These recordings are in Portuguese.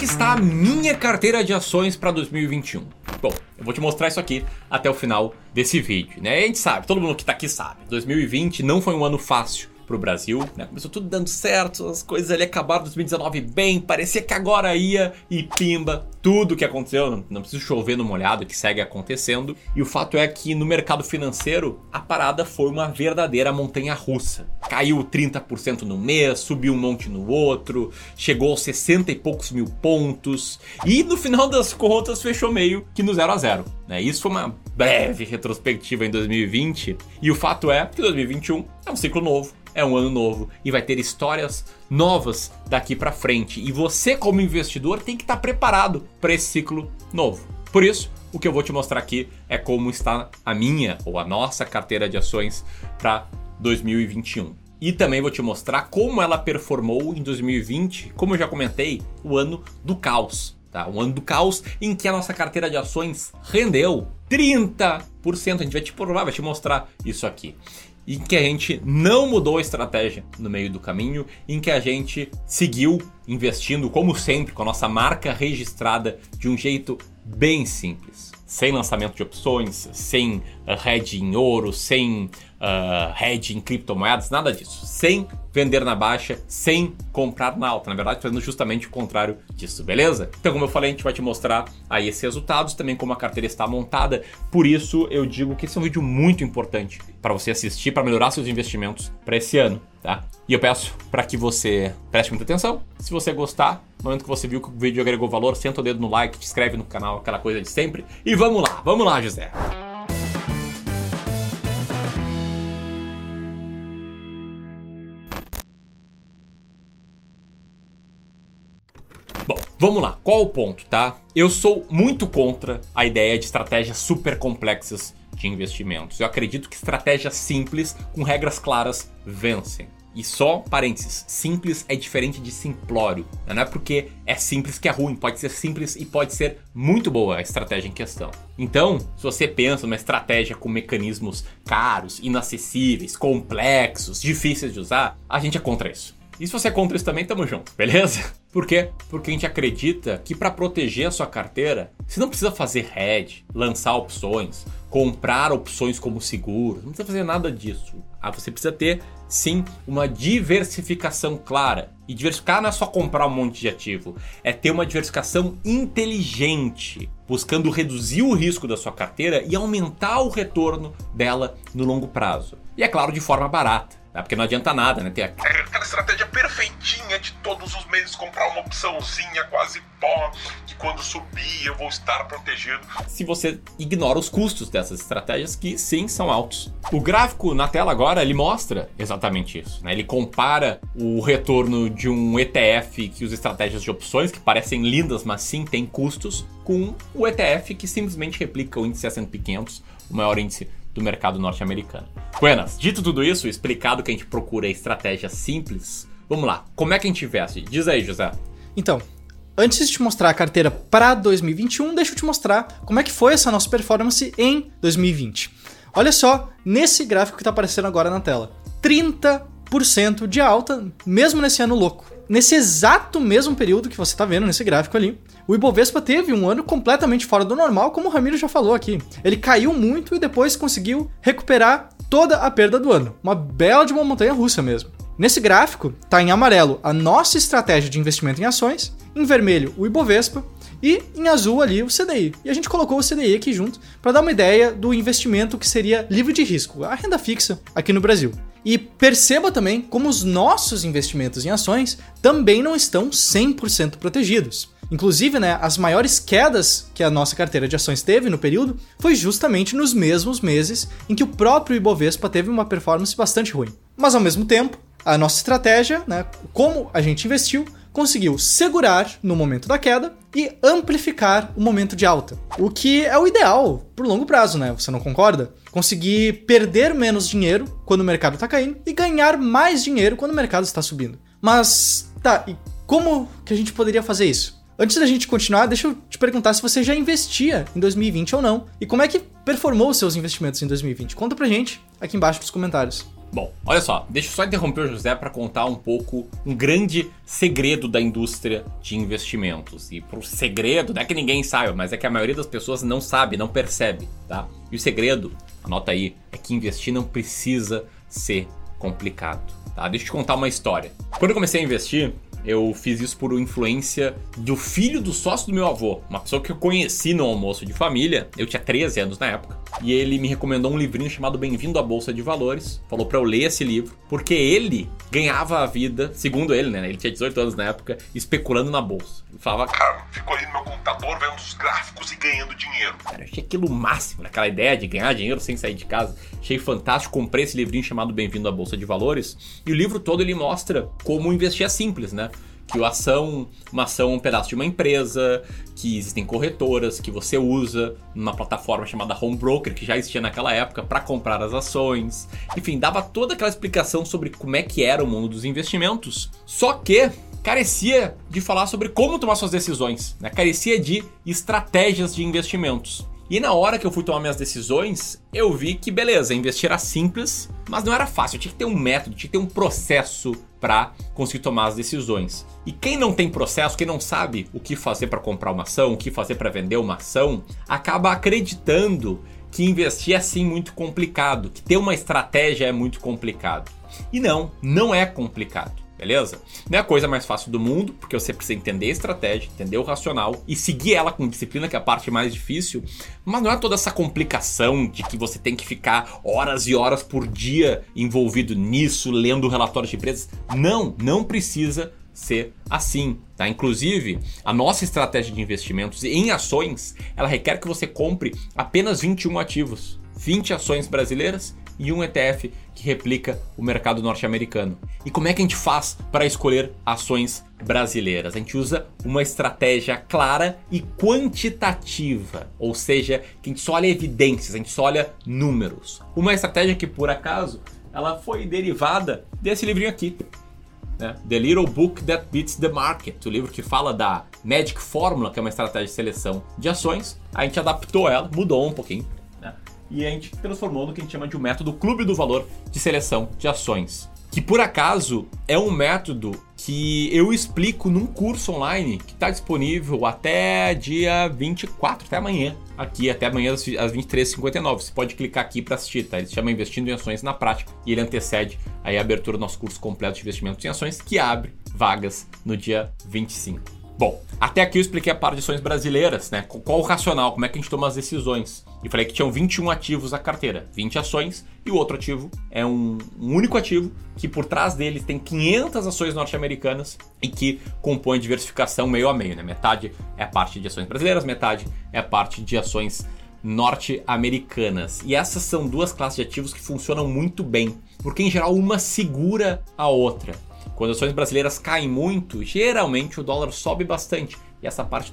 que está a minha carteira de ações para 2021? Bom, eu vou te mostrar isso aqui até o final desse vídeo, né? A gente sabe, todo mundo que tá aqui sabe. 2020 não foi um ano fácil pro Brasil, né? Começou tudo dando certo, as coisas ali acabaram 2019 bem, parecia que agora ia e pimba, tudo que aconteceu, não, não preciso chover no molhado, que segue acontecendo. E o fato é que no mercado financeiro, a parada foi uma verdadeira montanha russa. Caiu 30% no mês, subiu um monte no outro, chegou aos 60 e poucos mil pontos, e no final das contas fechou meio que no 0 a 0 né? Isso foi uma breve retrospectiva em 2020, e o fato é que 2021 é um ciclo novo é um ano novo e vai ter histórias novas daqui para frente. E você, como investidor, tem que estar tá preparado para esse ciclo novo. Por isso, o que eu vou te mostrar aqui é como está a minha ou a nossa carteira de ações para 2021. E também vou te mostrar como ela performou em 2020, como eu já comentei, o ano do caos. Tá? Um ano do caos em que a nossa carteira de ações rendeu 30%. A gente vai te provar, vai te mostrar isso aqui em que a gente não mudou a estratégia no meio do caminho, em que a gente seguiu investindo, como sempre, com a nossa marca registrada de um jeito bem simples. Sem lançamento de opções, sem uh, hedge em ouro, sem uh, hedge em criptomoedas, nada disso. Sem vender na baixa, sem comprar na alta. Na verdade, fazendo justamente o contrário disso, beleza? Então, como eu falei, a gente vai te mostrar aí esses resultados, também como a carteira está montada. Por isso, eu digo que esse é um vídeo muito importante para você assistir, para melhorar seus investimentos para esse ano, tá? E eu peço para que você preste muita atenção. Se você gostar, no momento que você viu que o vídeo agregou valor, senta o dedo no like, te inscreve no canal, aquela coisa de sempre. E vamos lá, vamos lá, José. Vamos lá. Qual o ponto, tá? Eu sou muito contra a ideia de estratégias super complexas de investimentos. Eu acredito que estratégias simples, com regras claras, vencem. E só parênteses, simples é diferente de simplório. Não é porque é simples que é ruim, pode ser simples e pode ser muito boa a estratégia em questão. Então, se você pensa numa estratégia com mecanismos caros, inacessíveis, complexos, difíceis de usar, a gente é contra isso. E se você é contra isso também, tamo junto, beleza? Por quê? Porque a gente acredita que para proteger a sua carteira, você não precisa fazer hedge, lançar opções, comprar opções como seguro, não precisa fazer nada disso. Ah, você precisa ter sim uma diversificação clara. E diversificar não é só comprar um monte de ativo, é ter uma diversificação inteligente, buscando reduzir o risco da sua carteira e aumentar o retorno dela no longo prazo. E é claro, de forma barata. É porque não adianta nada, né? Ter aquela estratégia perfeitinha de todos os meses comprar uma opçãozinha quase pó, que quando subir eu vou estar protegido. Se você ignora os custos dessas estratégias, que sim são altos. O gráfico na tela agora ele mostra exatamente isso. Né? Ele compara o retorno de um ETF que usa estratégias de opções, que parecem lindas, mas sim tem custos, com o ETF que simplesmente replica o índice S&P 500, o maior índice do mercado norte-americano. Buenas, dito tudo isso, explicado que a gente procura estratégia simples, vamos lá, como é que a gente investe? Diz aí, José. Então, antes de te mostrar a carteira para 2021, deixa eu te mostrar como é que foi essa nossa performance em 2020. Olha só nesse gráfico que está aparecendo agora na tela. 30% de alta, mesmo nesse ano louco. Nesse exato mesmo período que você está vendo nesse gráfico ali, o Ibovespa teve um ano completamente fora do normal, como o Ramiro já falou aqui. Ele caiu muito e depois conseguiu recuperar toda a perda do ano. Uma bela de uma montanha russa mesmo. Nesse gráfico, está em amarelo a nossa estratégia de investimento em ações, em vermelho o Ibovespa e em azul ali o CDI. E a gente colocou o CDI aqui junto para dar uma ideia do investimento que seria livre de risco, a renda fixa aqui no Brasil. E perceba também como os nossos investimentos em ações também não estão 100% protegidos. Inclusive, né, as maiores quedas que a nossa carteira de ações teve no período foi justamente nos mesmos meses em que o próprio Ibovespa teve uma performance bastante ruim. Mas ao mesmo tempo, a nossa estratégia, né, como a gente investiu, conseguiu segurar no momento da queda e amplificar o momento de alta. O que é o ideal por longo prazo, né? Você não concorda? Conseguir perder menos dinheiro quando o mercado está caindo e ganhar mais dinheiro quando o mercado está subindo. Mas tá, e como que a gente poderia fazer isso? Antes da gente continuar, deixa eu te perguntar se você já investia em 2020 ou não. E como é que performou os seus investimentos em 2020? Conta pra gente aqui embaixo nos comentários. Bom, olha só, deixa eu só interromper o José para contar um pouco um grande segredo da indústria de investimentos. E pro segredo, não é que ninguém saiba, mas é que a maioria das pessoas não sabe, não percebe, tá? E o segredo, anota aí, é que investir não precisa ser complicado, tá? Deixa eu te contar uma história. Quando eu comecei a investir, eu fiz isso por influência do filho do sócio do meu avô, uma pessoa que eu conheci no almoço de família. Eu tinha 13 anos na época. E ele me recomendou um livrinho chamado Bem-vindo à Bolsa de Valores. Falou para eu ler esse livro, porque ele ganhava a vida, segundo ele, né? Ele tinha 18 anos na época, especulando na bolsa. Ele falava, Cara, fico ali no meu computador vendo os gráficos e ganhando dinheiro. Cara, eu achei aquilo máximo, naquela ideia de ganhar dinheiro sem sair de casa. Achei fantástico, comprei esse livrinho chamado Bem-vindo à Bolsa de Valores. E o livro todo ele mostra como investir é simples, né? Que a ação, uma ação é um pedaço de uma empresa, que existem corretoras que você usa numa plataforma chamada Home Broker, que já existia naquela época, para comprar as ações. Enfim, dava toda aquela explicação sobre como é que era o mundo dos investimentos. Só que carecia de falar sobre como tomar suas decisões, né? carecia de estratégias de investimentos. E na hora que eu fui tomar minhas decisões, eu vi que beleza, investir era simples, mas não era fácil. Eu tinha que ter um método, tinha que ter um processo para conseguir tomar as decisões. E quem não tem processo, quem não sabe o que fazer para comprar uma ação, o que fazer para vender uma ação, acaba acreditando que investir é sim muito complicado, que ter uma estratégia é muito complicado. E não, não é complicado beleza? Não é a coisa mais fácil do mundo, porque você precisa entender a estratégia, entender o racional e seguir ela com disciplina, que é a parte mais difícil. Mas não é toda essa complicação de que você tem que ficar horas e horas por dia envolvido nisso, lendo relatórios de empresas. Não, não precisa ser assim, tá? Inclusive, a nossa estratégia de investimentos em ações, ela requer que você compre apenas 21 ativos, 20 ações brasileiras e um ETF que replica o mercado norte-americano. E como é que a gente faz para escolher ações brasileiras? A gente usa uma estratégia clara e quantitativa, ou seja, que a gente só olha evidências, a gente só olha números. Uma estratégia que por acaso ela foi derivada desse livrinho aqui. Né? The Little Book That Beats the Market, o livro que fala da Magic Formula, que é uma estratégia de seleção de ações. A gente adaptou ela, mudou um pouquinho, e a gente transformou no que a gente chama de um método Clube do Valor de Seleção de Ações. Que por acaso é um método que eu explico num curso online que está disponível até dia 24, até amanhã. Aqui, até amanhã às 23h59. Você pode clicar aqui para assistir, tá? Ele se chama Investindo em Ações na Prática e ele antecede aí a abertura do nosso curso completo de investimentos em ações que abre vagas no dia 25. Bom, até aqui eu expliquei a parte de ações brasileiras, né? Qual o racional, como é que a gente toma as decisões. E falei que tinham 21 ativos na carteira, 20 ações, e o outro ativo é um, um único ativo que por trás dele tem 500 ações norte-americanas e que compõe diversificação meio a meio, né? Metade é a parte de ações brasileiras, metade é a parte de ações norte-americanas. E essas são duas classes de ativos que funcionam muito bem, porque em geral uma segura a outra. Quando ações brasileiras caem muito, geralmente o dólar sobe bastante. E essa parte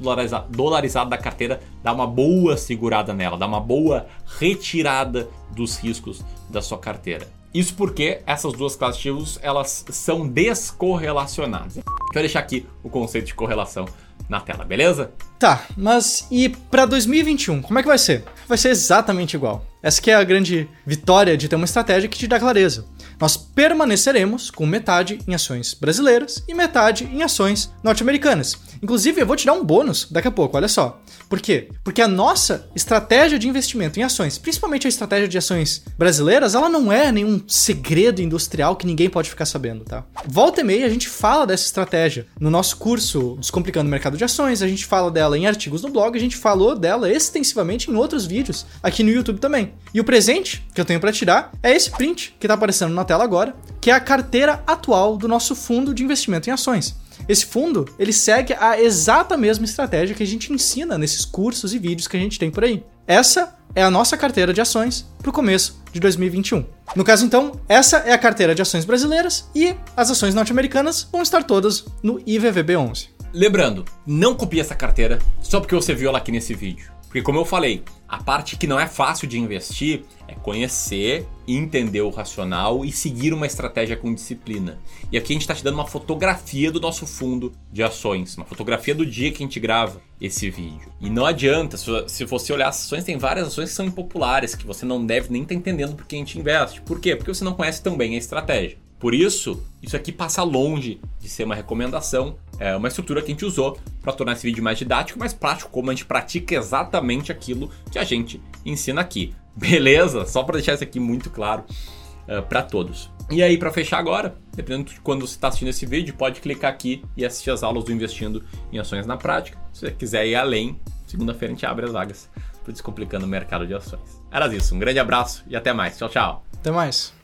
dolarizada da carteira dá uma boa segurada nela, dá uma boa retirada dos riscos da sua carteira. Isso porque essas duas classes de ativos elas são descorrelacionadas. Quero deixar aqui o conceito de correlação na tela, beleza? Tá, mas e para 2021, como é que vai ser? Vai ser exatamente igual. Essa que é a grande vitória de ter uma estratégia que te dá clareza nós permaneceremos com metade em ações brasileiras e metade em ações norte-americanas. Inclusive, eu vou te dar um bônus daqui a pouco, olha só. Por quê? Porque a nossa estratégia de investimento em ações, principalmente a estratégia de ações brasileiras, ela não é nenhum segredo industrial que ninguém pode ficar sabendo, tá? Volta e meia a gente fala dessa estratégia. No nosso curso Descomplicando o Mercado de Ações, a gente fala dela em artigos no blog, a gente falou dela extensivamente em outros vídeos aqui no YouTube também. E o presente que eu tenho para tirar é esse print que tá aparecendo na tela agora, que é a carteira atual do nosso fundo de investimento em ações. Esse fundo, ele segue a exata mesma estratégia que a gente ensina nesses cursos e vídeos que a gente tem por aí. Essa é a nossa carteira de ações para o começo de 2021. No caso, então, essa é a carteira de ações brasileiras e as ações norte-americanas vão estar todas no IVVB11. Lembrando, não copie essa carteira só porque você viu ela aqui nesse vídeo. Porque, como eu falei, a parte que não é fácil de investir é conhecer, entender o racional e seguir uma estratégia com disciplina. E aqui a gente está te dando uma fotografia do nosso fundo de ações, uma fotografia do dia que a gente grava esse vídeo. E não adianta, se você olhar as ações, tem várias ações que são impopulares, que você não deve nem estar tá entendendo por que a gente investe. Por quê? Porque você não conhece tão bem a estratégia. Por isso, isso aqui passa longe de ser uma recomendação, é uma estrutura que a gente usou para tornar esse vídeo mais didático, mais prático, como a gente pratica exatamente aquilo que a gente ensina aqui. Beleza? Só para deixar isso aqui muito claro é, para todos. E aí, para fechar agora, dependendo de quando você está assistindo esse vídeo, pode clicar aqui e assistir as aulas do Investindo em Ações na Prática. Se você quiser ir além, segunda-feira a gente abre as vagas para Descomplicando o Mercado de Ações. Era isso, um grande abraço e até mais. Tchau, tchau. Até mais.